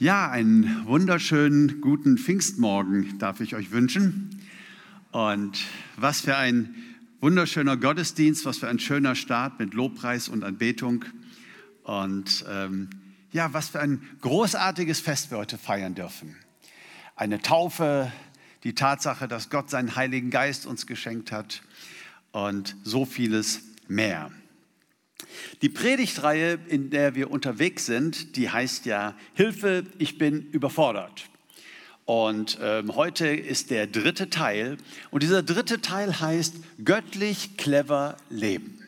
Ja, einen wunderschönen guten Pfingstmorgen darf ich euch wünschen. Und was für ein wunderschöner Gottesdienst, was für ein schöner Start mit Lobpreis und Anbetung. Und ähm, ja, was für ein großartiges Fest wir heute feiern dürfen. Eine Taufe, die Tatsache, dass Gott seinen Heiligen Geist uns geschenkt hat und so vieles mehr. Die Predigtreihe, in der wir unterwegs sind, die heißt ja Hilfe, ich bin überfordert. Und ähm, heute ist der dritte Teil. Und dieser dritte Teil heißt göttlich clever leben.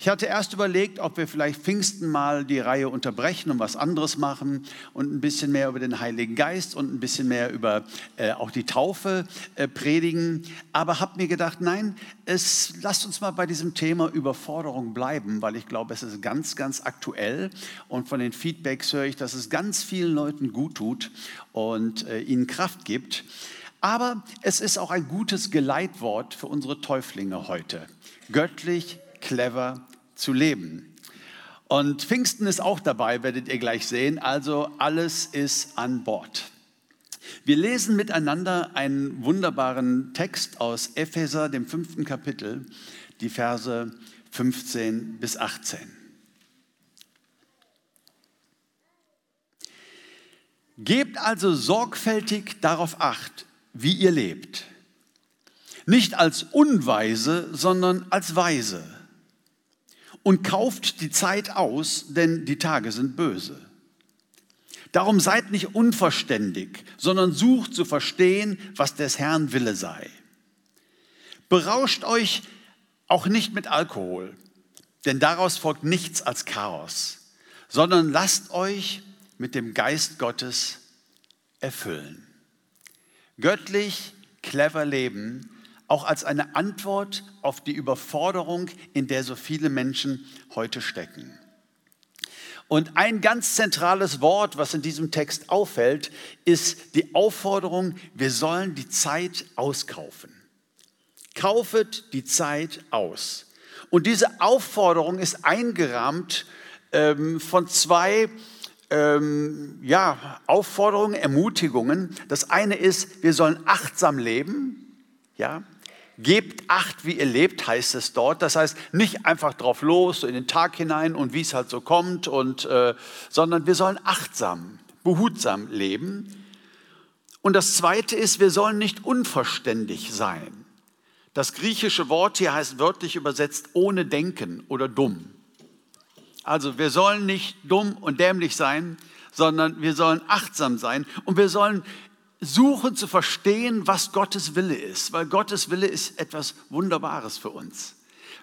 Ich hatte erst überlegt, ob wir vielleicht Pfingsten mal die Reihe unterbrechen und was anderes machen und ein bisschen mehr über den Heiligen Geist und ein bisschen mehr über äh, auch die Taufe äh, predigen. Aber habe mir gedacht, nein, es, lasst uns mal bei diesem Thema Überforderung bleiben, weil ich glaube, es ist ganz, ganz aktuell. Und von den Feedbacks höre ich, dass es ganz vielen Leuten gut tut und äh, ihnen Kraft gibt. Aber es ist auch ein gutes Geleitwort für unsere Täuflinge heute. Göttlich clever zu leben. Und Pfingsten ist auch dabei, werdet ihr gleich sehen. Also alles ist an Bord. Wir lesen miteinander einen wunderbaren Text aus Epheser, dem fünften Kapitel, die Verse 15 bis 18. Gebt also sorgfältig darauf acht, wie ihr lebt. Nicht als Unweise, sondern als Weise und kauft die Zeit aus, denn die Tage sind böse. Darum seid nicht unverständig, sondern sucht zu verstehen, was des Herrn Wille sei. Berauscht euch auch nicht mit Alkohol, denn daraus folgt nichts als Chaos, sondern lasst euch mit dem Geist Gottes erfüllen. Göttlich, clever leben auch als eine Antwort auf die Überforderung, in der so viele Menschen heute stecken. Und ein ganz zentrales Wort, was in diesem Text auffällt, ist die Aufforderung, wir sollen die Zeit auskaufen. Kaufet die Zeit aus. Und diese Aufforderung ist eingerahmt ähm, von zwei ähm, ja, Aufforderungen, Ermutigungen. Das eine ist, wir sollen achtsam leben. Ja, Gebt acht, wie ihr lebt, heißt es dort. Das heißt, nicht einfach drauf los, so in den Tag hinein und wie es halt so kommt, und, äh, sondern wir sollen achtsam, behutsam leben. Und das Zweite ist, wir sollen nicht unverständig sein. Das griechische Wort hier heißt wörtlich übersetzt ohne Denken oder dumm. Also wir sollen nicht dumm und dämlich sein, sondern wir sollen achtsam sein und wir sollen suchen zu verstehen, was Gottes Wille ist, weil Gottes Wille ist etwas Wunderbares für uns.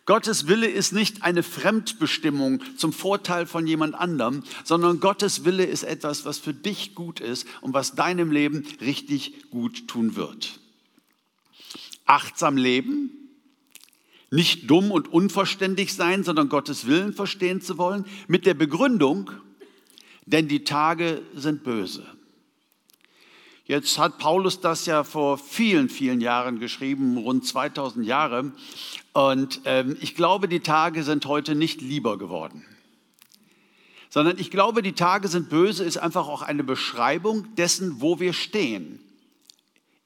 Gottes Wille ist nicht eine Fremdbestimmung zum Vorteil von jemand anderem, sondern Gottes Wille ist etwas, was für dich gut ist und was deinem Leben richtig gut tun wird. Achtsam leben, nicht dumm und unverständlich sein, sondern Gottes Willen verstehen zu wollen, mit der Begründung, denn die Tage sind böse. Jetzt hat Paulus das ja vor vielen, vielen Jahren geschrieben, rund 2000 Jahre. Und ähm, ich glaube, die Tage sind heute nicht lieber geworden. Sondern ich glaube, die Tage sind böse ist einfach auch eine Beschreibung dessen, wo wir stehen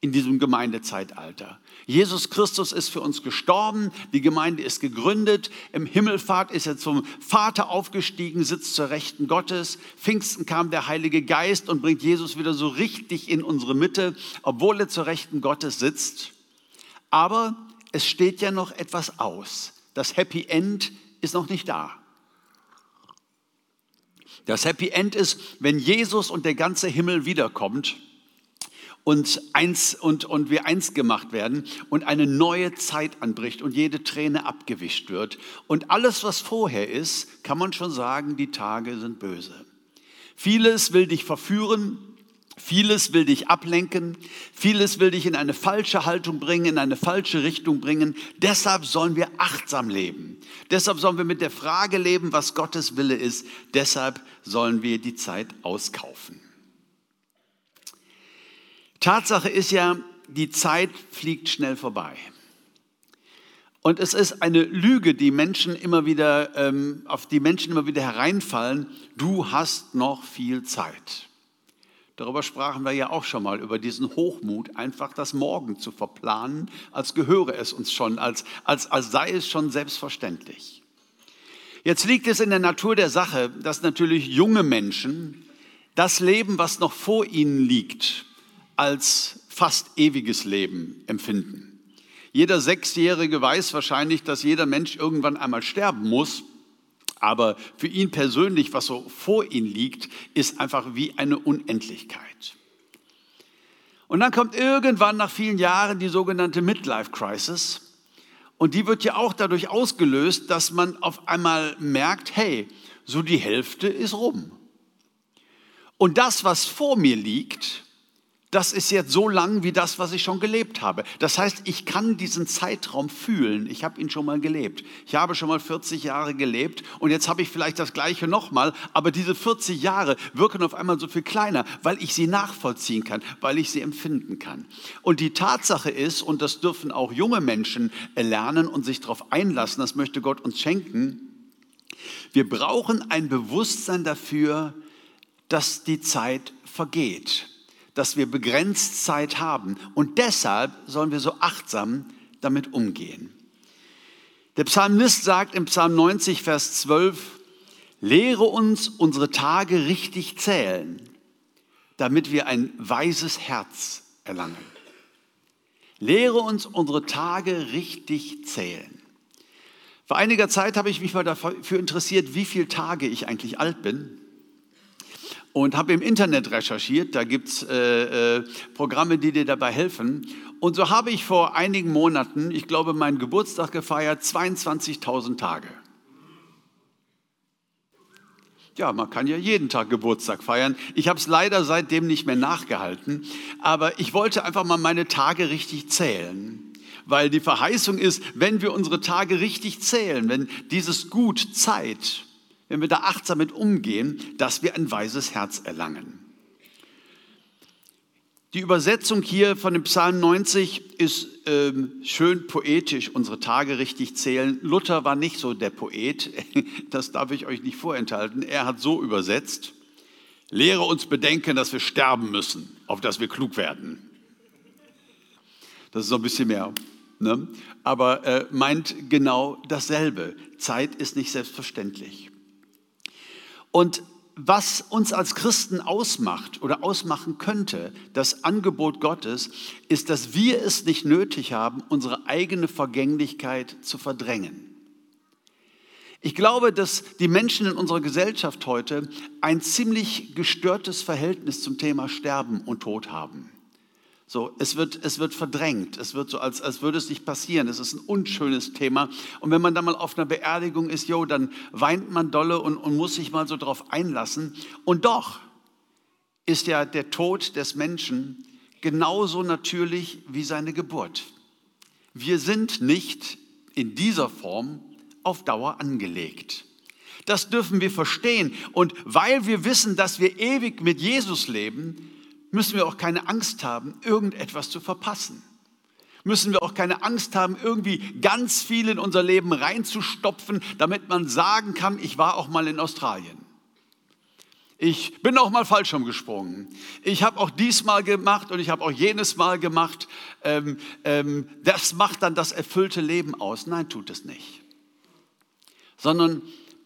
in diesem Gemeindezeitalter. Jesus Christus ist für uns gestorben, die Gemeinde ist gegründet, im Himmelfahrt ist er zum Vater aufgestiegen, sitzt zur Rechten Gottes. Pfingsten kam der Heilige Geist und bringt Jesus wieder so richtig in unsere Mitte, obwohl er zur Rechten Gottes sitzt. Aber es steht ja noch etwas aus. Das Happy End ist noch nicht da. Das Happy End ist, wenn Jesus und der ganze Himmel wiederkommt und, eins, und, und wir eins gemacht werden und eine neue Zeit anbricht und jede Träne abgewischt wird. Und alles, was vorher ist, kann man schon sagen, die Tage sind böse. Vieles will dich verführen, vieles will dich ablenken, vieles will dich in eine falsche Haltung bringen, in eine falsche Richtung bringen. Deshalb sollen wir achtsam leben. Deshalb sollen wir mit der Frage leben, was Gottes Wille ist. Deshalb sollen wir die Zeit auskaufen. Tatsache ist ja, die Zeit fliegt schnell vorbei. Und es ist eine Lüge, die Menschen immer wieder, ähm, auf die Menschen immer wieder hereinfallen. Du hast noch viel Zeit. Darüber sprachen wir ja auch schon mal, über diesen Hochmut, einfach das Morgen zu verplanen, als gehöre es uns schon, als, als, als sei es schon selbstverständlich. Jetzt liegt es in der Natur der Sache, dass natürlich junge Menschen das Leben, was noch vor ihnen liegt, als fast ewiges Leben empfinden. Jeder Sechsjährige weiß wahrscheinlich, dass jeder Mensch irgendwann einmal sterben muss. Aber für ihn persönlich, was so vor ihm liegt, ist einfach wie eine Unendlichkeit. Und dann kommt irgendwann nach vielen Jahren die sogenannte Midlife Crisis. Und die wird ja auch dadurch ausgelöst, dass man auf einmal merkt, hey, so die Hälfte ist rum. Und das, was vor mir liegt, das ist jetzt so lang wie das, was ich schon gelebt habe. Das heißt, ich kann diesen Zeitraum fühlen. Ich habe ihn schon mal gelebt. Ich habe schon mal 40 Jahre gelebt und jetzt habe ich vielleicht das gleiche nochmal, aber diese 40 Jahre wirken auf einmal so viel kleiner, weil ich sie nachvollziehen kann, weil ich sie empfinden kann. Und die Tatsache ist, und das dürfen auch junge Menschen lernen und sich darauf einlassen, das möchte Gott uns schenken, wir brauchen ein Bewusstsein dafür, dass die Zeit vergeht dass wir begrenzt Zeit haben. Und deshalb sollen wir so achtsam damit umgehen. Der Psalmist sagt im Psalm 90, Vers 12, lehre uns unsere Tage richtig zählen, damit wir ein weises Herz erlangen. Lehre uns unsere Tage richtig zählen. Vor einiger Zeit habe ich mich mal dafür interessiert, wie viele Tage ich eigentlich alt bin und habe im Internet recherchiert. Da gibt es äh, äh, Programme, die dir dabei helfen. Und so habe ich vor einigen Monaten, ich glaube, meinen Geburtstag gefeiert, 22.000 Tage. Ja, man kann ja jeden Tag Geburtstag feiern. Ich habe es leider seitdem nicht mehr nachgehalten, aber ich wollte einfach mal meine Tage richtig zählen. Weil die Verheißung ist, wenn wir unsere Tage richtig zählen, wenn dieses Gut Zeit wenn wir da achtsam mit umgehen, dass wir ein weises Herz erlangen. Die Übersetzung hier von dem Psalm 90 ist ähm, schön poetisch, unsere Tage richtig zählen. Luther war nicht so der Poet, das darf ich euch nicht vorenthalten. Er hat so übersetzt, lehre uns bedenken, dass wir sterben müssen, auf dass wir klug werden. Das ist so ein bisschen mehr, ne? aber äh, meint genau dasselbe. Zeit ist nicht selbstverständlich. Und was uns als Christen ausmacht oder ausmachen könnte, das Angebot Gottes, ist, dass wir es nicht nötig haben, unsere eigene Vergänglichkeit zu verdrängen. Ich glaube, dass die Menschen in unserer Gesellschaft heute ein ziemlich gestörtes Verhältnis zum Thema Sterben und Tod haben. So, es wird, es wird verdrängt, es wird so, als, als würde es nicht passieren. Es ist ein unschönes Thema. Und wenn man dann mal auf einer Beerdigung ist, jo, dann weint man dolle und, und muss sich mal so drauf einlassen. Und doch ist ja der Tod des Menschen genauso natürlich wie seine Geburt. Wir sind nicht in dieser Form auf Dauer angelegt. Das dürfen wir verstehen. Und weil wir wissen, dass wir ewig mit Jesus leben, müssen wir auch keine Angst haben, irgendetwas zu verpassen. Müssen wir auch keine Angst haben, irgendwie ganz viel in unser Leben reinzustopfen, damit man sagen kann, ich war auch mal in Australien. Ich bin auch mal Fallschirm gesprungen. Ich habe auch diesmal gemacht und ich habe auch jenes Mal gemacht. Ähm, ähm, das macht dann das erfüllte Leben aus. Nein, tut es nicht. Sondern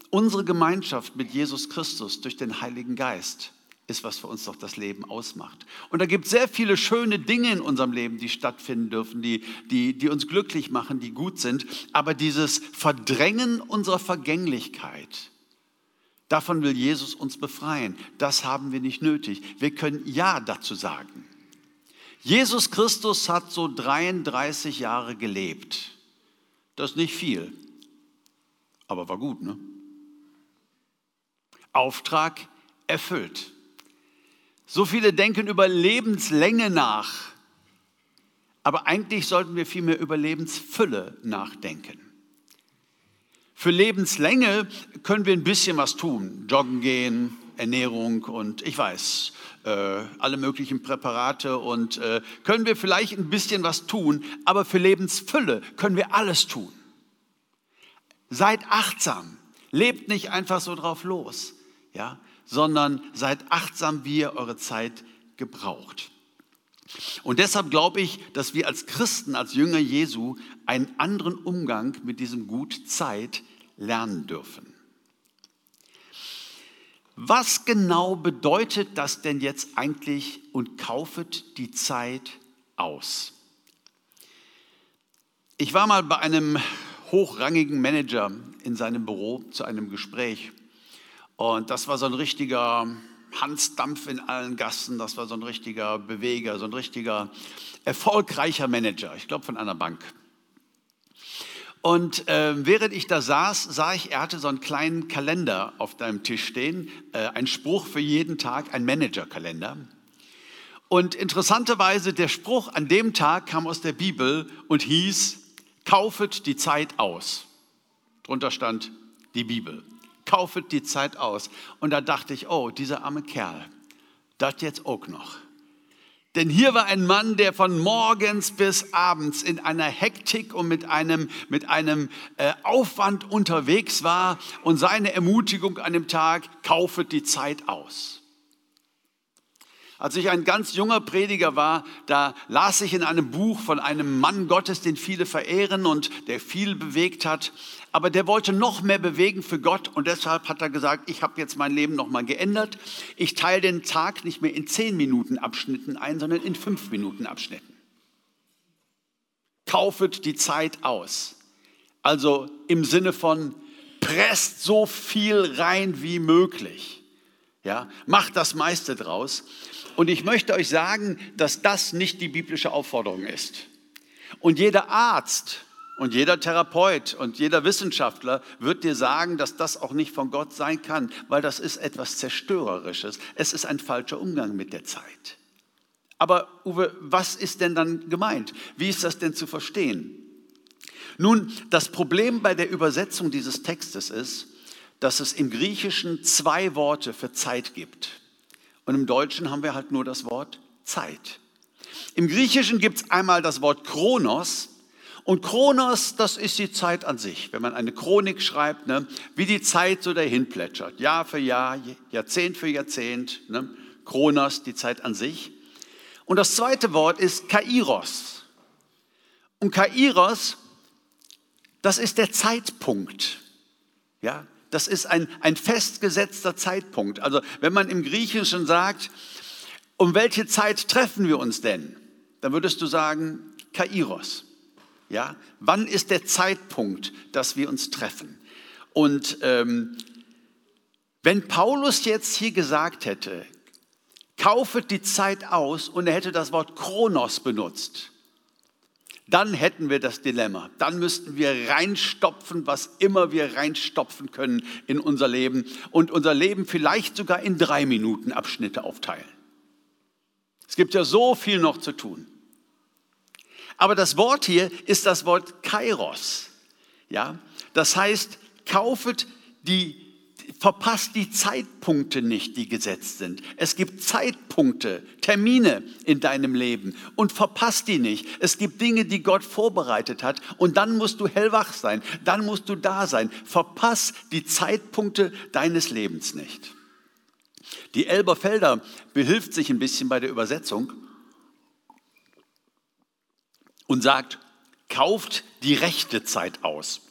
unsere Gemeinschaft mit Jesus Christus durch den Heiligen Geist ist, was für uns doch das Leben ausmacht. Und da gibt es sehr viele schöne Dinge in unserem Leben, die stattfinden dürfen, die, die, die uns glücklich machen, die gut sind. Aber dieses Verdrängen unserer Vergänglichkeit, davon will Jesus uns befreien. Das haben wir nicht nötig. Wir können Ja dazu sagen. Jesus Christus hat so 33 Jahre gelebt. Das ist nicht viel, aber war gut, ne? Auftrag erfüllt. So viele denken über Lebenslänge nach, aber eigentlich sollten wir vielmehr über Lebensfülle nachdenken. Für Lebenslänge können wir ein bisschen was tun, joggen gehen, Ernährung und ich weiß, äh, alle möglichen Präparate und äh, können wir vielleicht ein bisschen was tun, aber für Lebensfülle können wir alles tun. Seid achtsam, lebt nicht einfach so drauf los, ja, sondern seid achtsam, wie ihr eure Zeit gebraucht. Und deshalb glaube ich, dass wir als Christen, als Jünger Jesu, einen anderen Umgang mit diesem Gut Zeit lernen dürfen. Was genau bedeutet das denn jetzt eigentlich und kaufet die Zeit aus? Ich war mal bei einem hochrangigen Manager in seinem Büro zu einem Gespräch und das war so ein richtiger Hansdampf in allen Gassen, das war so ein richtiger Beweger, so ein richtiger erfolgreicher Manager, ich glaube von einer Bank. Und äh, während ich da saß, sah ich, er hatte so einen kleinen Kalender auf deinem Tisch stehen, äh, ein Spruch für jeden Tag, ein Managerkalender. Und interessanterweise, der Spruch an dem Tag kam aus der Bibel und hieß, kaufet die Zeit aus. Drunter stand die Bibel. Kaufet die Zeit aus. Und da dachte ich, oh, dieser arme Kerl, das jetzt auch noch. Denn hier war ein Mann, der von morgens bis abends in einer Hektik und mit einem, mit einem äh, Aufwand unterwegs war und seine Ermutigung an dem Tag, kaufet die Zeit aus. Als ich ein ganz junger Prediger war, da las ich in einem Buch von einem Mann Gottes, den viele verehren und der viel bewegt hat. Aber der wollte noch mehr bewegen für Gott und deshalb hat er gesagt, ich habe jetzt mein Leben nochmal geändert. Ich teile den Tag nicht mehr in zehn Minuten Abschnitten ein, sondern in fünf Minuten Abschnitten. Kaufet die Zeit aus. Also im Sinne von presst so viel rein wie möglich. Ja, macht das meiste draus. Und ich möchte euch sagen, dass das nicht die biblische Aufforderung ist. Und jeder Arzt und jeder Therapeut und jeder Wissenschaftler wird dir sagen, dass das auch nicht von Gott sein kann, weil das ist etwas Zerstörerisches. Es ist ein falscher Umgang mit der Zeit. Aber Uwe, was ist denn dann gemeint? Wie ist das denn zu verstehen? Nun, das Problem bei der Übersetzung dieses Textes ist, dass es im Griechischen zwei Worte für Zeit gibt. Und im Deutschen haben wir halt nur das Wort Zeit. Im Griechischen gibt es einmal das Wort Kronos. Und Kronos, das ist die Zeit an sich. Wenn man eine Chronik schreibt, ne, wie die Zeit so dahin plätschert. Jahr für Jahr, Jahrzehnt für Jahrzehnt. Ne, Kronos, die Zeit an sich. Und das zweite Wort ist Kairos. Und Kairos, das ist der Zeitpunkt. Ja, das ist ein, ein festgesetzter Zeitpunkt. Also wenn man im Griechischen sagt, um welche Zeit treffen wir uns denn? Dann würdest du sagen, Kairos. Ja, wann ist der Zeitpunkt, dass wir uns treffen? Und ähm, wenn Paulus jetzt hier gesagt hätte, kaufet die Zeit aus und er hätte das Wort Kronos benutzt, dann hätten wir das Dilemma. Dann müssten wir reinstopfen, was immer wir reinstopfen können in unser Leben und unser Leben vielleicht sogar in drei Minuten Abschnitte aufteilen. Es gibt ja so viel noch zu tun. Aber das Wort hier ist das Wort Kairos. Ja, das heißt, kaufet die verpasst die Zeitpunkte nicht, die gesetzt sind. Es gibt Zeitpunkte, Termine in deinem Leben und verpasst die nicht. Es gibt Dinge, die Gott vorbereitet hat und dann musst du hellwach sein, dann musst du da sein. Verpass die Zeitpunkte deines Lebens nicht. Die Elberfelder behilft sich ein bisschen bei der Übersetzung und sagt, kauft die rechte Zeit aus.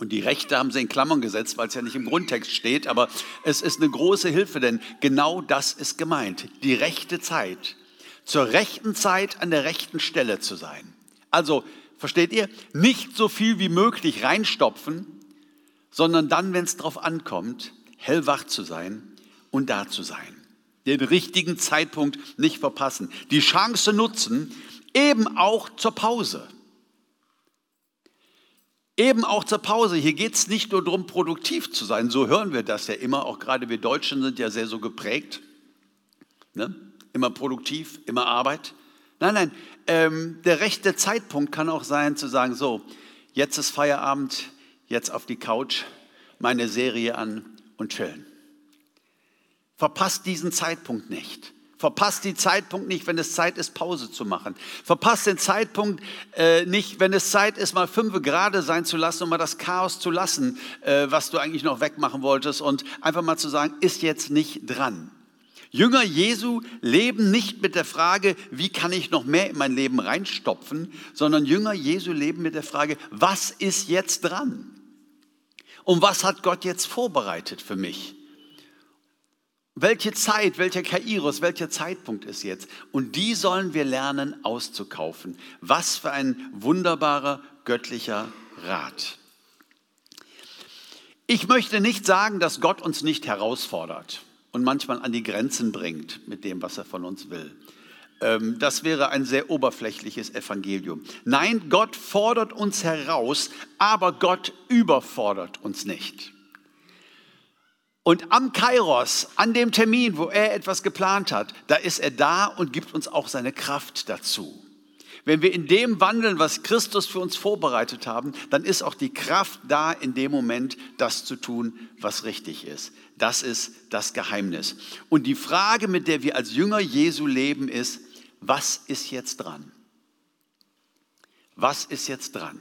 Und die Rechte haben sie in Klammern gesetzt, weil es ja nicht im Grundtext steht, aber es ist eine große Hilfe, denn genau das ist gemeint. Die rechte Zeit. Zur rechten Zeit an der rechten Stelle zu sein. Also, versteht ihr, nicht so viel wie möglich reinstopfen, sondern dann, wenn es drauf ankommt, hellwach zu sein und da zu sein. Den richtigen Zeitpunkt nicht verpassen. Die Chance nutzen, eben auch zur Pause. Eben auch zur Pause. Hier geht es nicht nur darum, produktiv zu sein. So hören wir das ja immer. Auch gerade wir Deutschen sind ja sehr so geprägt. Ne? Immer produktiv, immer Arbeit. Nein, nein. Ähm, der rechte Zeitpunkt kann auch sein, zu sagen: So, jetzt ist Feierabend, jetzt auf die Couch, meine Serie an und chillen. Verpasst diesen Zeitpunkt nicht. Verpasst den Zeitpunkt nicht, wenn es Zeit ist, Pause zu machen. Verpasst den Zeitpunkt äh, nicht, wenn es Zeit ist, mal fünf gerade sein zu lassen und mal das Chaos zu lassen, äh, was du eigentlich noch wegmachen wolltest und einfach mal zu sagen, ist jetzt nicht dran. Jünger Jesu leben nicht mit der Frage, wie kann ich noch mehr in mein Leben reinstopfen, sondern Jünger Jesu leben mit der Frage, was ist jetzt dran? Und was hat Gott jetzt vorbereitet für mich? Welche Zeit, welcher Kairos, welcher Zeitpunkt ist jetzt? Und die sollen wir lernen auszukaufen. Was für ein wunderbarer göttlicher Rat. Ich möchte nicht sagen, dass Gott uns nicht herausfordert und manchmal an die Grenzen bringt mit dem, was er von uns will. Ähm, das wäre ein sehr oberflächliches Evangelium. Nein, Gott fordert uns heraus, aber Gott überfordert uns nicht. Und am Kairos, an dem Termin, wo er etwas geplant hat, da ist er da und gibt uns auch seine Kraft dazu. Wenn wir in dem wandeln, was Christus für uns vorbereitet haben, dann ist auch die Kraft da, in dem Moment das zu tun, was richtig ist. Das ist das Geheimnis. Und die Frage, mit der wir als Jünger Jesu leben, ist, was ist jetzt dran? Was ist jetzt dran?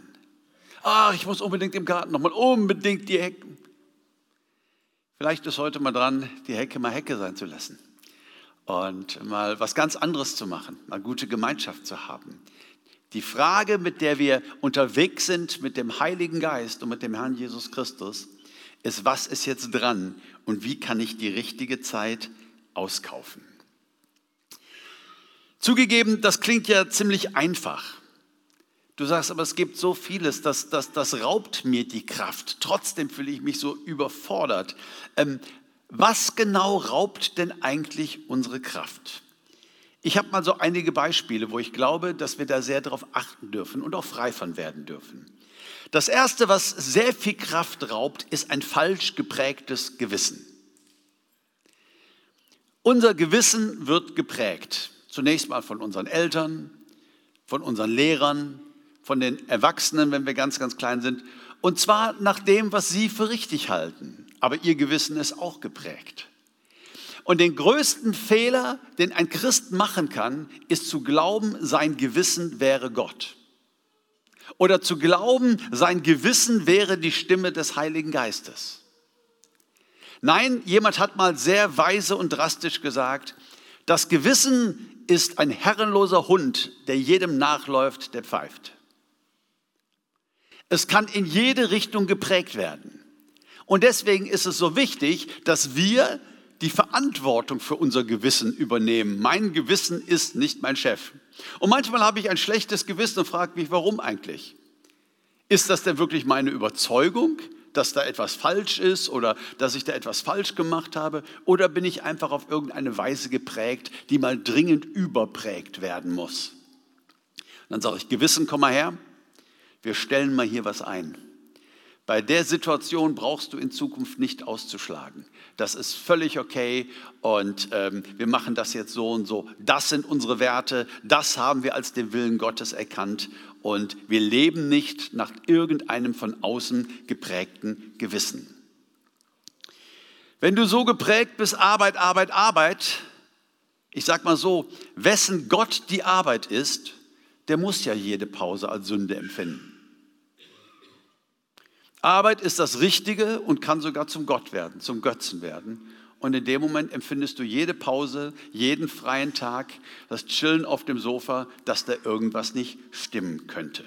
Ach, ich muss unbedingt im Garten nochmal unbedingt die Hecke. Vielleicht ist heute mal dran, die Hecke mal Hecke sein zu lassen und mal was ganz anderes zu machen, mal gute Gemeinschaft zu haben. Die Frage, mit der wir unterwegs sind mit dem Heiligen Geist und mit dem Herrn Jesus Christus, ist, was ist jetzt dran und wie kann ich die richtige Zeit auskaufen? Zugegeben, das klingt ja ziemlich einfach. Du sagst, aber es gibt so vieles, das, das, das raubt mir die Kraft. Trotzdem fühle ich mich so überfordert. Ähm, was genau raubt denn eigentlich unsere Kraft? Ich habe mal so einige Beispiele, wo ich glaube, dass wir da sehr darauf achten dürfen und auch frei von werden dürfen. Das Erste, was sehr viel Kraft raubt, ist ein falsch geprägtes Gewissen. Unser Gewissen wird geprägt. Zunächst mal von unseren Eltern, von unseren Lehrern, von den Erwachsenen, wenn wir ganz, ganz klein sind. Und zwar nach dem, was sie für richtig halten aber ihr Gewissen ist auch geprägt. Und den größten Fehler, den ein Christ machen kann, ist zu glauben, sein Gewissen wäre Gott. Oder zu glauben, sein Gewissen wäre die Stimme des Heiligen Geistes. Nein, jemand hat mal sehr weise und drastisch gesagt, das Gewissen ist ein herrenloser Hund, der jedem nachläuft, der pfeift. Es kann in jede Richtung geprägt werden. Und deswegen ist es so wichtig, dass wir die Verantwortung für unser Gewissen übernehmen. Mein Gewissen ist nicht mein Chef. Und manchmal habe ich ein schlechtes Gewissen und frage mich, warum eigentlich? Ist das denn wirklich meine Überzeugung, dass da etwas falsch ist oder dass ich da etwas falsch gemacht habe? Oder bin ich einfach auf irgendeine Weise geprägt, die mal dringend überprägt werden muss? Und dann sage ich, Gewissen, komm mal her, wir stellen mal hier was ein. Bei der Situation brauchst du in Zukunft nicht auszuschlagen. Das ist völlig okay und ähm, wir machen das jetzt so und so. Das sind unsere Werte, das haben wir als den Willen Gottes erkannt und wir leben nicht nach irgendeinem von außen geprägten Gewissen. Wenn du so geprägt bist, Arbeit, Arbeit, Arbeit, ich sag mal so, wessen Gott die Arbeit ist, der muss ja jede Pause als Sünde empfinden. Arbeit ist das Richtige und kann sogar zum Gott werden, zum Götzen werden. Und in dem Moment empfindest du jede Pause, jeden freien Tag, das Chillen auf dem Sofa, dass da irgendwas nicht stimmen könnte.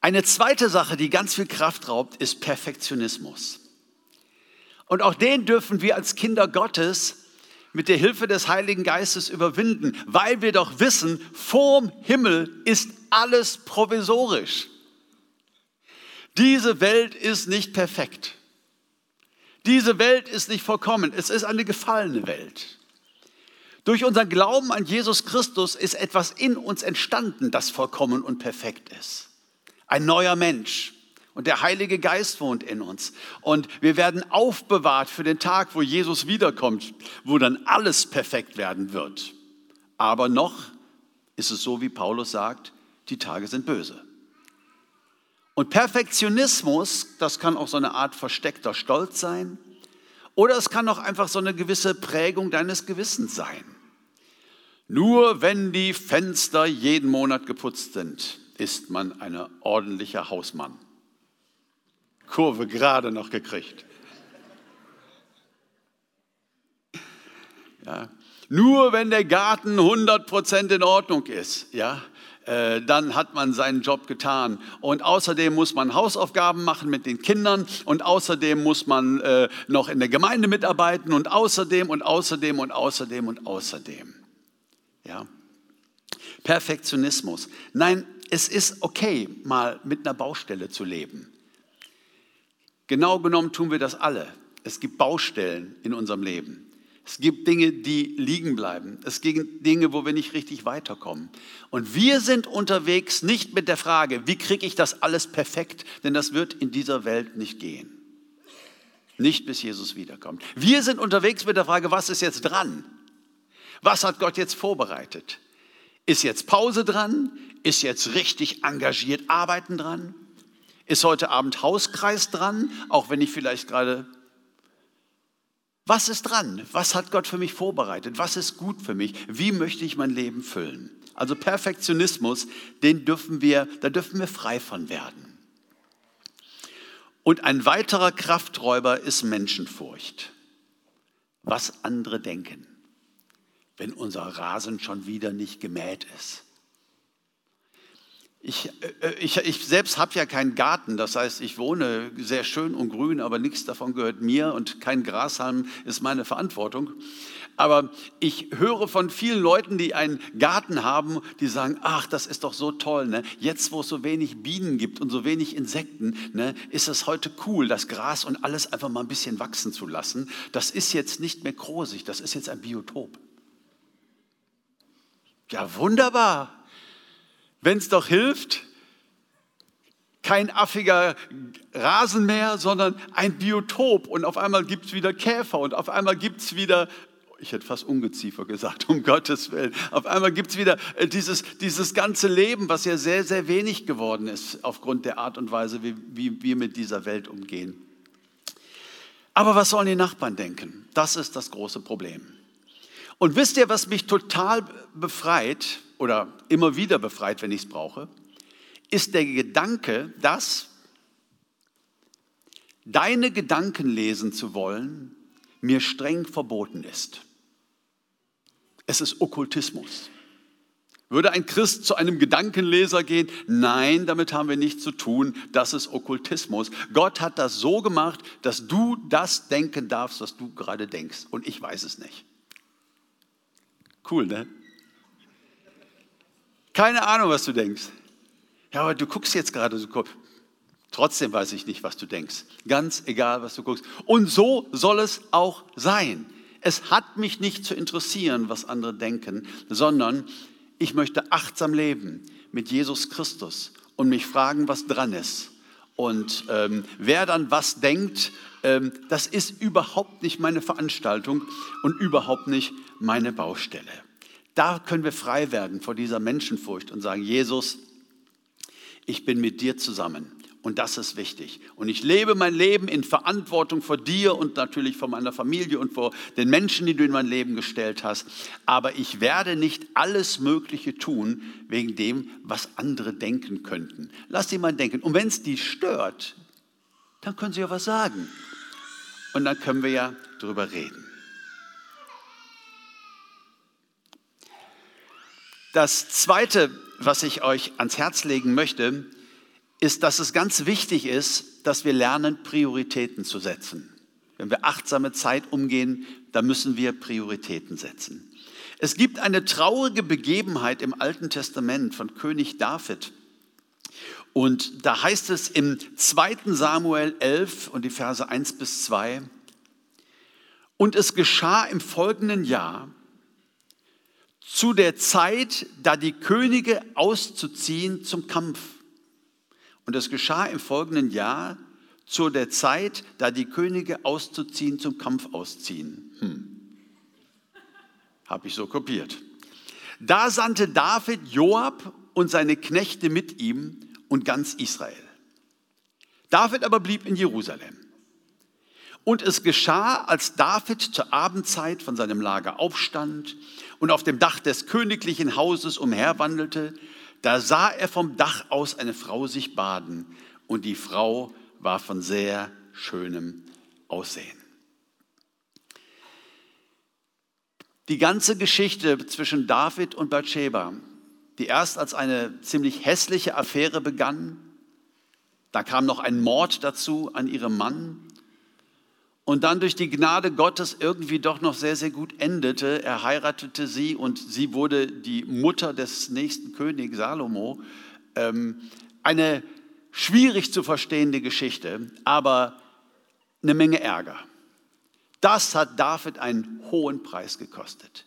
Eine zweite Sache, die ganz viel Kraft raubt, ist Perfektionismus. Und auch den dürfen wir als Kinder Gottes mit der Hilfe des Heiligen Geistes überwinden, weil wir doch wissen, vorm Himmel ist alles provisorisch. Diese Welt ist nicht perfekt. Diese Welt ist nicht vollkommen. Es ist eine gefallene Welt. Durch unseren Glauben an Jesus Christus ist etwas in uns entstanden, das vollkommen und perfekt ist. Ein neuer Mensch. Und der Heilige Geist wohnt in uns. Und wir werden aufbewahrt für den Tag, wo Jesus wiederkommt, wo dann alles perfekt werden wird. Aber noch ist es so, wie Paulus sagt, die Tage sind böse. Und Perfektionismus, das kann auch so eine Art versteckter Stolz sein. Oder es kann auch einfach so eine gewisse Prägung deines Gewissens sein. Nur wenn die Fenster jeden Monat geputzt sind, ist man ein ordentlicher Hausmann. Kurve gerade noch gekriegt. Ja. Nur wenn der Garten 100% in Ordnung ist, ja, äh, dann hat man seinen Job getan. Und außerdem muss man Hausaufgaben machen mit den Kindern und außerdem muss man äh, noch in der Gemeinde mitarbeiten und außerdem und außerdem und außerdem und außerdem. Ja. Perfektionismus. Nein, es ist okay, mal mit einer Baustelle zu leben. Genau genommen tun wir das alle. Es gibt Baustellen in unserem Leben. Es gibt Dinge, die liegen bleiben. Es gibt Dinge, wo wir nicht richtig weiterkommen. Und wir sind unterwegs nicht mit der Frage, wie kriege ich das alles perfekt, denn das wird in dieser Welt nicht gehen. Nicht bis Jesus wiederkommt. Wir sind unterwegs mit der Frage, was ist jetzt dran? Was hat Gott jetzt vorbereitet? Ist jetzt Pause dran? Ist jetzt richtig engagiert Arbeiten dran? Ist heute Abend Hauskreis dran, auch wenn ich vielleicht gerade was ist dran? Was hat Gott für mich vorbereitet? Was ist gut für mich? Wie möchte ich mein Leben füllen? Also Perfektionismus, den dürfen wir, da dürfen wir frei von werden. Und ein weiterer Krafträuber ist Menschenfurcht. Was andere denken, wenn unser Rasen schon wieder nicht gemäht ist ich, äh, ich, ich selbst habe ja keinen Garten, das heißt, ich wohne sehr schön und grün, aber nichts davon gehört mir und kein Grashalm ist meine Verantwortung. Aber ich höre von vielen Leuten, die einen Garten haben, die sagen, ach, das ist doch so toll. Ne? Jetzt, wo es so wenig Bienen gibt und so wenig Insekten, ne, ist es heute cool, das Gras und alles einfach mal ein bisschen wachsen zu lassen. Das ist jetzt nicht mehr grosig, das ist jetzt ein Biotop. Ja, wunderbar wenn es doch hilft, kein affiger Rasen mehr, sondern ein Biotop. Und auf einmal gibt es wieder Käfer und auf einmal gibt es wieder, ich hätte fast Ungeziefer gesagt, um Gottes Willen, auf einmal gibt es wieder äh, dieses, dieses ganze Leben, was ja sehr, sehr wenig geworden ist aufgrund der Art und Weise, wie, wie wir mit dieser Welt umgehen. Aber was sollen die Nachbarn denken? Das ist das große Problem. Und wisst ihr, was mich total befreit? oder immer wieder befreit, wenn ich es brauche, ist der Gedanke, dass deine Gedanken lesen zu wollen mir streng verboten ist. Es ist Okkultismus. Würde ein Christ zu einem Gedankenleser gehen? Nein, damit haben wir nichts zu tun. Das ist Okkultismus. Gott hat das so gemacht, dass du das denken darfst, was du gerade denkst. Und ich weiß es nicht. Cool, ne? Keine Ahnung, was du denkst. Ja, aber du guckst jetzt gerade so. Trotzdem weiß ich nicht, was du denkst. Ganz egal, was du guckst. Und so soll es auch sein. Es hat mich nicht zu interessieren, was andere denken, sondern ich möchte achtsam leben mit Jesus Christus und mich fragen, was dran ist. Und ähm, wer dann was denkt, ähm, das ist überhaupt nicht meine Veranstaltung und überhaupt nicht meine Baustelle. Da können wir frei werden vor dieser Menschenfurcht und sagen, Jesus, ich bin mit dir zusammen. Und das ist wichtig. Und ich lebe mein Leben in Verantwortung vor dir und natürlich vor meiner Familie und vor den Menschen, die du in mein Leben gestellt hast. Aber ich werde nicht alles Mögliche tun wegen dem, was andere denken könnten. Lass sie mal denken. Und wenn es die stört, dann können sie ja was sagen. Und dann können wir ja drüber reden. Das Zweite, was ich euch ans Herz legen möchte, ist, dass es ganz wichtig ist, dass wir lernen, Prioritäten zu setzen. Wenn wir achtsame Zeit umgehen, dann müssen wir Prioritäten setzen. Es gibt eine traurige Begebenheit im Alten Testament von König David. Und da heißt es im 2. Samuel 11 und die Verse 1 bis 2, und es geschah im folgenden Jahr, zu der Zeit, da die Könige auszuziehen zum Kampf. Und es geschah im folgenden Jahr zu der Zeit, da die Könige auszuziehen zum Kampf ausziehen. Hm. Habe ich so kopiert. Da sandte David Joab und seine Knechte mit ihm und ganz Israel. David aber blieb in Jerusalem. Und es geschah, als David zur Abendzeit von seinem Lager aufstand und auf dem Dach des königlichen Hauses umherwandelte, da sah er vom Dach aus eine Frau sich baden und die Frau war von sehr schönem Aussehen. Die ganze Geschichte zwischen David und Bathsheba, die erst als eine ziemlich hässliche Affäre begann, da kam noch ein Mord dazu an ihrem Mann und dann durch die Gnade Gottes irgendwie doch noch sehr, sehr gut endete. Er heiratete sie und sie wurde die Mutter des nächsten Königs Salomo. Ähm, eine schwierig zu verstehende Geschichte, aber eine Menge Ärger. Das hat David einen hohen Preis gekostet.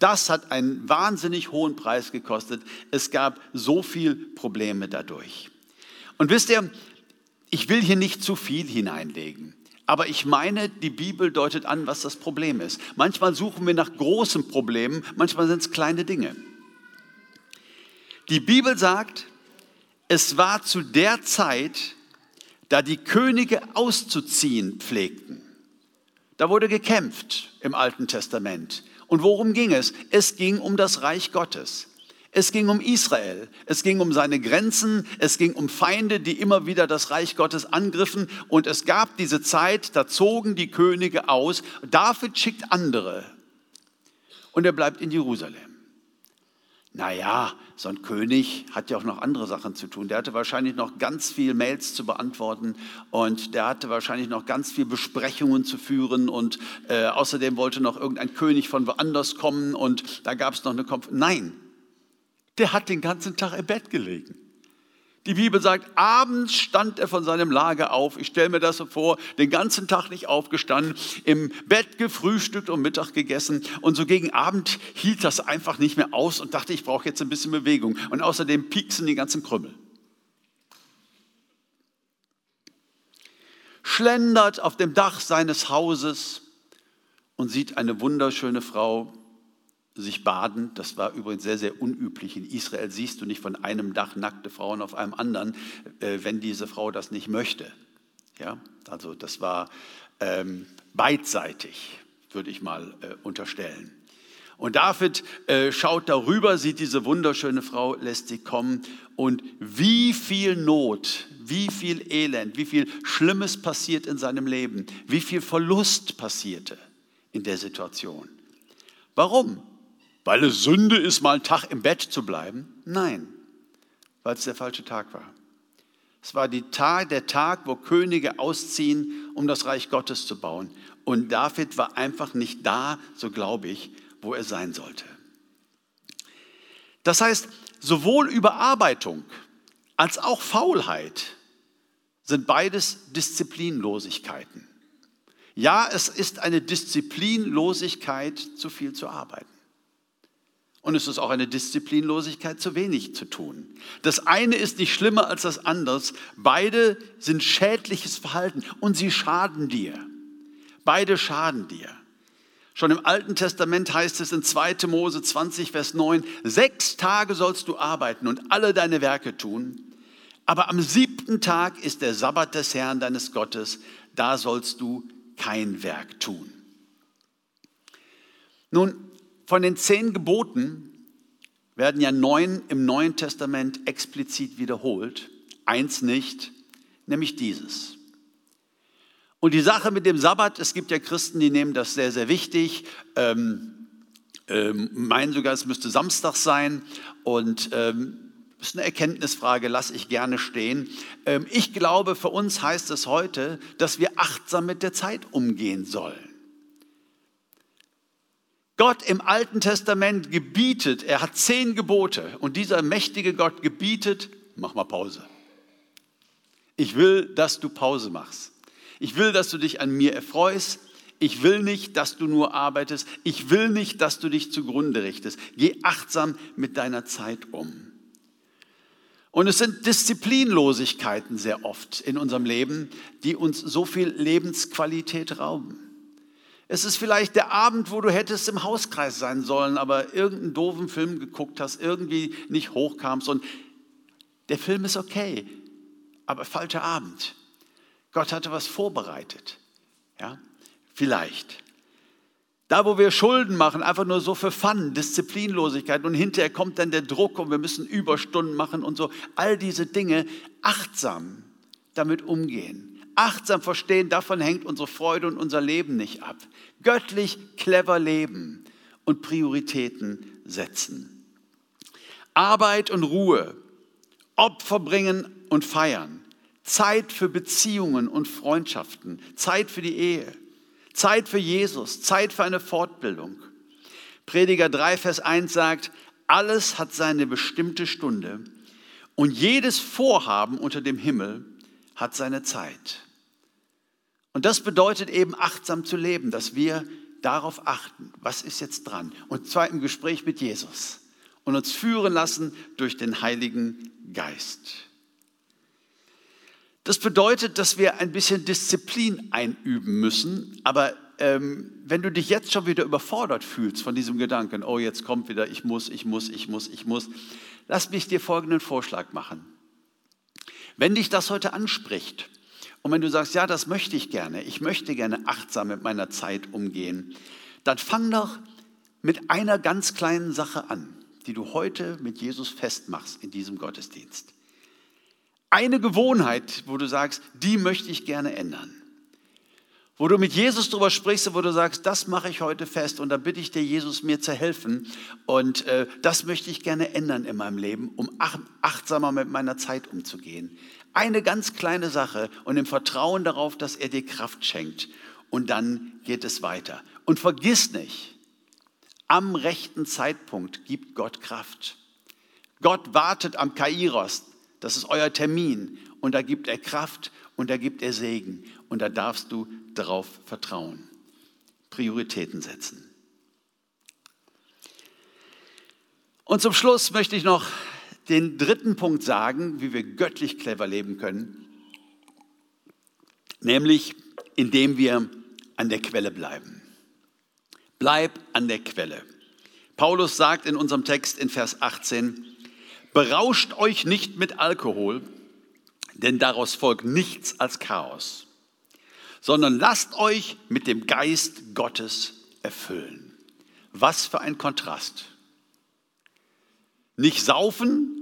Das hat einen wahnsinnig hohen Preis gekostet. Es gab so viel Probleme dadurch. Und wisst ihr, ich will hier nicht zu viel hineinlegen. Aber ich meine, die Bibel deutet an, was das Problem ist. Manchmal suchen wir nach großen Problemen, manchmal sind es kleine Dinge. Die Bibel sagt, es war zu der Zeit, da die Könige auszuziehen pflegten. Da wurde gekämpft im Alten Testament. Und worum ging es? Es ging um das Reich Gottes. Es ging um Israel, es ging um seine Grenzen, es ging um Feinde, die immer wieder das Reich Gottes angriffen. Und es gab diese Zeit, da zogen die Könige aus. David schickt andere und er bleibt in Jerusalem. Naja, so ein König hat ja auch noch andere Sachen zu tun. Der hatte wahrscheinlich noch ganz viel Mails zu beantworten und der hatte wahrscheinlich noch ganz viel Besprechungen zu führen und äh, außerdem wollte noch irgendein König von woanders kommen und da gab es noch eine Konferenz. Nein, der hat den ganzen Tag im Bett gelegen. Die Bibel sagt, abends stand er von seinem Lager auf. Ich stelle mir das so vor, den ganzen Tag nicht aufgestanden, im Bett gefrühstückt und Mittag gegessen. Und so gegen Abend hielt das einfach nicht mehr aus und dachte, ich brauche jetzt ein bisschen Bewegung. Und außerdem pieksen die ganzen Krümmel. Schlendert auf dem Dach seines Hauses und sieht eine wunderschöne Frau sich baden. Das war übrigens sehr, sehr unüblich. In Israel siehst du nicht von einem Dach nackte Frauen auf einem anderen, äh, wenn diese Frau das nicht möchte. Ja, also das war ähm, beidseitig, würde ich mal äh, unterstellen. Und David äh, schaut darüber, sieht diese wunderschöne Frau, lässt sie kommen und wie viel Not, wie viel Elend, wie viel Schlimmes passiert in seinem Leben, wie viel Verlust passierte in der Situation. Warum? Weil es Sünde ist, mal einen Tag im Bett zu bleiben? Nein, weil es der falsche Tag war. Es war Tag, der Tag, wo Könige ausziehen, um das Reich Gottes zu bauen. Und David war einfach nicht da, so glaube ich, wo er sein sollte. Das heißt, sowohl Überarbeitung als auch Faulheit sind beides Disziplinlosigkeiten. Ja, es ist eine Disziplinlosigkeit, zu viel zu arbeiten. Und es ist auch eine Disziplinlosigkeit, zu wenig zu tun. Das eine ist nicht schlimmer als das andere. Beide sind schädliches Verhalten und sie schaden dir. Beide schaden dir. Schon im Alten Testament heißt es in 2. Mose 20, Vers 9, sechs Tage sollst du arbeiten und alle deine Werke tun, aber am siebten Tag ist der Sabbat des Herrn deines Gottes, da sollst du kein Werk tun. Nun, von den zehn Geboten werden ja neun im Neuen Testament explizit wiederholt, eins nicht, nämlich dieses. Und die Sache mit dem Sabbat, es gibt ja Christen, die nehmen das sehr, sehr wichtig, ähm, ähm, meinen sogar, es müsste Samstag sein und ähm, ist eine Erkenntnisfrage, lasse ich gerne stehen. Ähm, ich glaube, für uns heißt es heute, dass wir achtsam mit der Zeit umgehen sollen. Gott im Alten Testament gebietet, er hat zehn Gebote und dieser mächtige Gott gebietet, mach mal Pause. Ich will, dass du Pause machst. Ich will, dass du dich an mir erfreust. Ich will nicht, dass du nur arbeitest. Ich will nicht, dass du dich zugrunde richtest. Geh achtsam mit deiner Zeit um. Und es sind Disziplinlosigkeiten sehr oft in unserem Leben, die uns so viel Lebensqualität rauben. Es ist vielleicht der Abend, wo du hättest im Hauskreis sein sollen, aber irgendeinen doofen Film geguckt hast, irgendwie nicht hochkamst und der Film ist okay, aber falscher Abend. Gott hatte was vorbereitet. Ja, vielleicht. Da, wo wir Schulden machen, einfach nur so für Fun, Disziplinlosigkeit und hinterher kommt dann der Druck und wir müssen Überstunden machen und so. All diese Dinge achtsam damit umgehen achtsam verstehen, davon hängt unsere Freude und unser Leben nicht ab. Göttlich clever leben und Prioritäten setzen. Arbeit und Ruhe, Opfer bringen und feiern, Zeit für Beziehungen und Freundschaften, Zeit für die Ehe, Zeit für Jesus, Zeit für eine Fortbildung. Prediger 3, Vers 1 sagt, alles hat seine bestimmte Stunde und jedes Vorhaben unter dem Himmel hat seine Zeit. Und das bedeutet eben achtsam zu leben, dass wir darauf achten, was ist jetzt dran. Und zwar im Gespräch mit Jesus und uns führen lassen durch den Heiligen Geist. Das bedeutet, dass wir ein bisschen Disziplin einüben müssen, aber ähm, wenn du dich jetzt schon wieder überfordert fühlst von diesem Gedanken, oh, jetzt kommt wieder, ich muss, ich muss, ich muss, ich muss, lass mich dir folgenden Vorschlag machen. Wenn dich das heute anspricht und wenn du sagst, ja, das möchte ich gerne, ich möchte gerne achtsam mit meiner Zeit umgehen, dann fang doch mit einer ganz kleinen Sache an, die du heute mit Jesus festmachst in diesem Gottesdienst. Eine Gewohnheit, wo du sagst, die möchte ich gerne ändern wo du mit Jesus darüber sprichst, wo du sagst, das mache ich heute fest und da bitte ich dir, Jesus, mir zu helfen und äh, das möchte ich gerne ändern in meinem Leben, um ach, achtsamer mit meiner Zeit umzugehen. Eine ganz kleine Sache und im Vertrauen darauf, dass er dir Kraft schenkt und dann geht es weiter. Und vergiss nicht, am rechten Zeitpunkt gibt Gott Kraft. Gott wartet am Kairos, das ist euer Termin und da gibt er Kraft und da gibt er Segen und da darfst du darauf vertrauen. Prioritäten setzen. Und zum Schluss möchte ich noch den dritten Punkt sagen, wie wir göttlich clever leben können, nämlich indem wir an der Quelle bleiben. Bleib an der Quelle. Paulus sagt in unserem Text in Vers 18, berauscht euch nicht mit Alkohol, denn daraus folgt nichts als Chaos, sondern lasst euch mit dem Geist Gottes erfüllen. Was für ein Kontrast. Nicht saufen,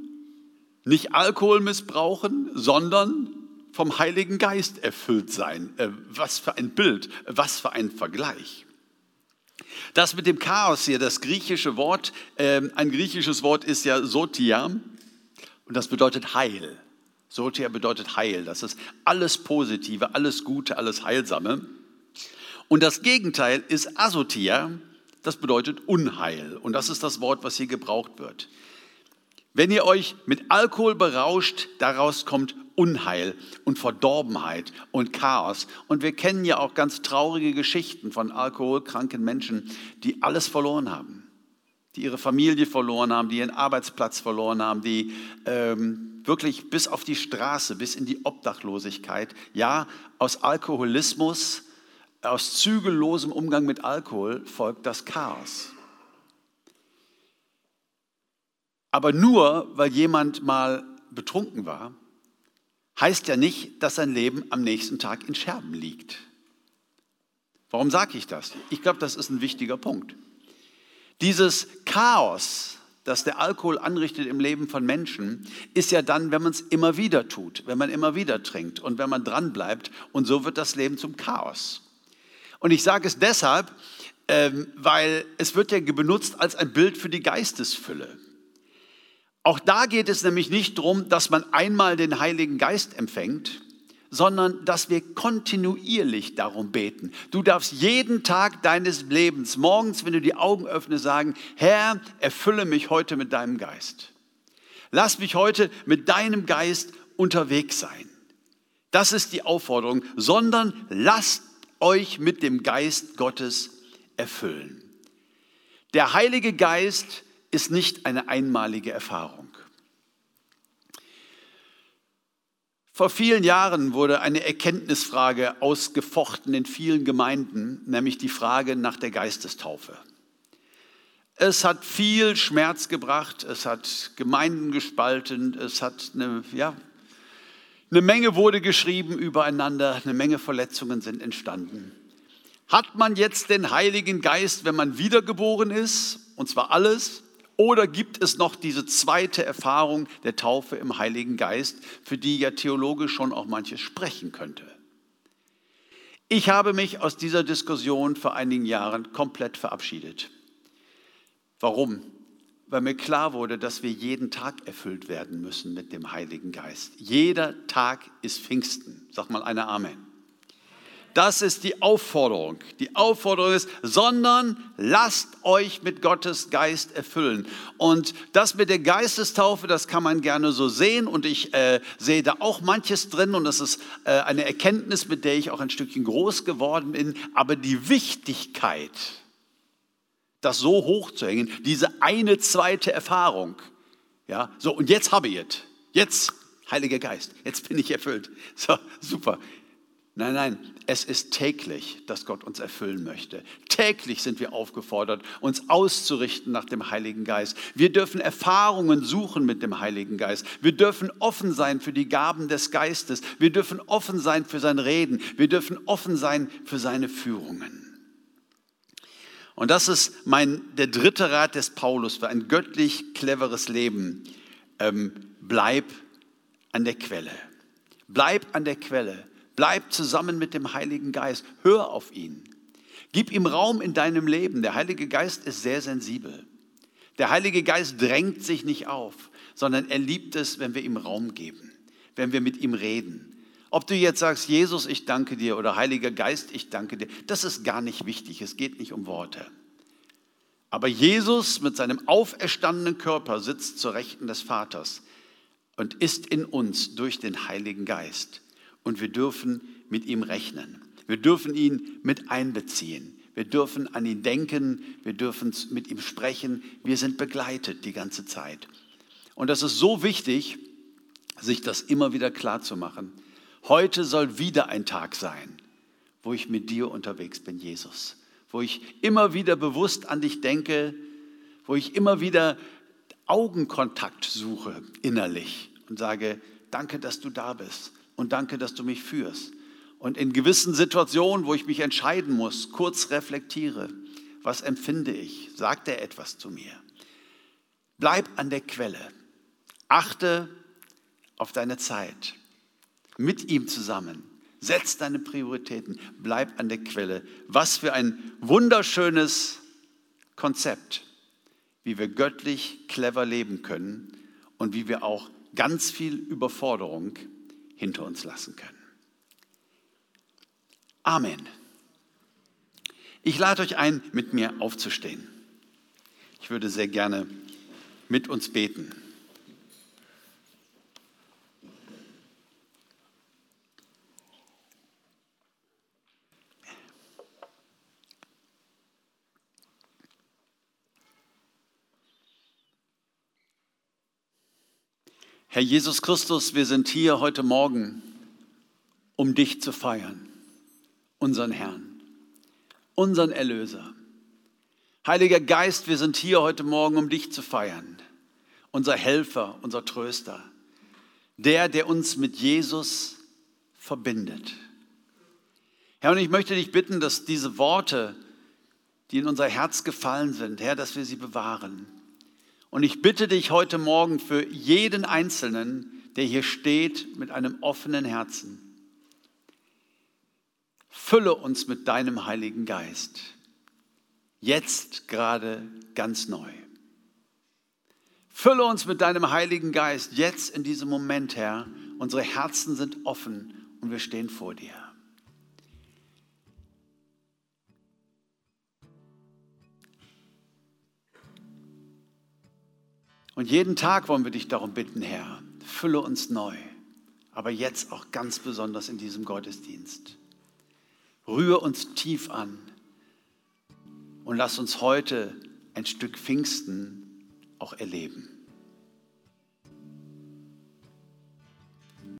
nicht Alkohol missbrauchen, sondern vom Heiligen Geist erfüllt sein. Äh, was für ein Bild, was für ein Vergleich. Das mit dem Chaos hier, das griechische Wort, ähm, ein griechisches Wort ist ja Sotia und das bedeutet Heil. Sotia bedeutet Heil. Das ist alles Positive, alles Gute, alles Heilsame. Und das Gegenteil ist Asotia. Das bedeutet Unheil. Und das ist das Wort, was hier gebraucht wird. Wenn ihr euch mit Alkohol berauscht, daraus kommt Unheil und Verdorbenheit und Chaos. Und wir kennen ja auch ganz traurige Geschichten von alkoholkranken Menschen, die alles verloren haben die ihre Familie verloren haben, die ihren Arbeitsplatz verloren haben, die ähm, wirklich bis auf die Straße, bis in die Obdachlosigkeit, ja, aus Alkoholismus, aus zügellosem Umgang mit Alkohol folgt das Chaos. Aber nur weil jemand mal betrunken war, heißt ja nicht, dass sein Leben am nächsten Tag in Scherben liegt. Warum sage ich das? Ich glaube, das ist ein wichtiger Punkt. Dieses Chaos, das der Alkohol anrichtet im Leben von Menschen, ist ja dann, wenn man es immer wieder tut, wenn man immer wieder trinkt und wenn man dran bleibt. Und so wird das Leben zum Chaos. Und ich sage es deshalb, ähm, weil es wird ja benutzt als ein Bild für die Geistesfülle. Auch da geht es nämlich nicht darum, dass man einmal den Heiligen Geist empfängt, sondern dass wir kontinuierlich darum beten. Du darfst jeden Tag deines Lebens, morgens, wenn du die Augen öffnest, sagen, Herr, erfülle mich heute mit deinem Geist. Lass mich heute mit deinem Geist unterwegs sein. Das ist die Aufforderung, sondern lasst euch mit dem Geist Gottes erfüllen. Der Heilige Geist ist nicht eine einmalige Erfahrung. Vor vielen Jahren wurde eine Erkenntnisfrage ausgefochten in vielen Gemeinden, nämlich die Frage nach der Geistestaufe. Es hat viel Schmerz gebracht, es hat Gemeinden gespalten, es hat eine, ja, eine Menge wurde geschrieben übereinander, eine Menge Verletzungen sind entstanden. Hat man jetzt den Heiligen Geist, wenn man wiedergeboren ist, und zwar alles? Oder gibt es noch diese zweite Erfahrung der Taufe im Heiligen Geist, für die ja theologisch schon auch manches sprechen könnte? Ich habe mich aus dieser Diskussion vor einigen Jahren komplett verabschiedet. Warum? Weil mir klar wurde, dass wir jeden Tag erfüllt werden müssen mit dem Heiligen Geist. Jeder Tag ist Pfingsten. Sag mal einer Amen. Das ist die Aufforderung. Die Aufforderung ist, sondern lasst euch mit Gottes Geist erfüllen. Und das mit der Geistestaufe, das kann man gerne so sehen. Und ich äh, sehe da auch manches drin. Und das ist äh, eine Erkenntnis, mit der ich auch ein Stückchen groß geworden bin. Aber die Wichtigkeit, das so hoch zu hängen, diese eine zweite Erfahrung. Ja, so, und jetzt habe ich es. Jetzt, Heiliger Geist, jetzt bin ich erfüllt. So, super. Nein, nein, es ist täglich, dass Gott uns erfüllen möchte. Täglich sind wir aufgefordert, uns auszurichten nach dem Heiligen Geist. Wir dürfen Erfahrungen suchen mit dem Heiligen Geist. Wir dürfen offen sein für die Gaben des Geistes. Wir dürfen offen sein für sein Reden. Wir dürfen offen sein für seine Führungen. Und das ist mein, der dritte Rat des Paulus für ein göttlich cleveres Leben. Ähm, bleib an der Quelle. Bleib an der Quelle. Bleib zusammen mit dem Heiligen Geist. Hör auf ihn. Gib ihm Raum in deinem Leben. Der Heilige Geist ist sehr sensibel. Der Heilige Geist drängt sich nicht auf, sondern er liebt es, wenn wir ihm Raum geben, wenn wir mit ihm reden. Ob du jetzt sagst, Jesus, ich danke dir oder Heiliger Geist, ich danke dir, das ist gar nicht wichtig. Es geht nicht um Worte. Aber Jesus mit seinem auferstandenen Körper sitzt zur Rechten des Vaters und ist in uns durch den Heiligen Geist und wir dürfen mit ihm rechnen. Wir dürfen ihn mit einbeziehen. Wir dürfen an ihn denken. Wir dürfen mit ihm sprechen. Wir sind begleitet die ganze Zeit. Und das ist so wichtig, sich das immer wieder klar zu machen. Heute soll wieder ein Tag sein, wo ich mit dir unterwegs bin, Jesus. Wo ich immer wieder bewusst an dich denke, wo ich immer wieder Augenkontakt suche innerlich und sage, danke, dass du da bist und danke, dass du mich führst. Und in gewissen Situationen, wo ich mich entscheiden muss, kurz reflektiere, was empfinde ich? Sagt er etwas zu mir? Bleib an der Quelle. Achte auf deine Zeit. Mit ihm zusammen. Setz deine Prioritäten. Bleib an der Quelle. Was für ein wunderschönes Konzept, wie wir göttlich clever leben können und wie wir auch ganz viel Überforderung hinter uns lassen können. Amen. Ich lade euch ein, mit mir aufzustehen. Ich würde sehr gerne mit uns beten. Herr Jesus Christus, wir sind hier heute Morgen, um dich zu feiern, unseren Herrn, unseren Erlöser. Heiliger Geist, wir sind hier heute Morgen, um dich zu feiern, unser Helfer, unser Tröster, der, der uns mit Jesus verbindet. Herr, und ich möchte dich bitten, dass diese Worte, die in unser Herz gefallen sind, Herr, dass wir sie bewahren und ich bitte dich heute Morgen für jeden Einzelnen, der hier steht, mit einem offenen Herzen. Fülle uns mit deinem Heiligen Geist. Jetzt gerade ganz neu. Fülle uns mit deinem Heiligen Geist jetzt in diesem Moment, Herr. Unsere Herzen sind offen und wir stehen vor dir. Und jeden Tag wollen wir dich darum bitten, Herr, fülle uns neu, aber jetzt auch ganz besonders in diesem Gottesdienst. Rühre uns tief an und lass uns heute ein Stück Pfingsten auch erleben.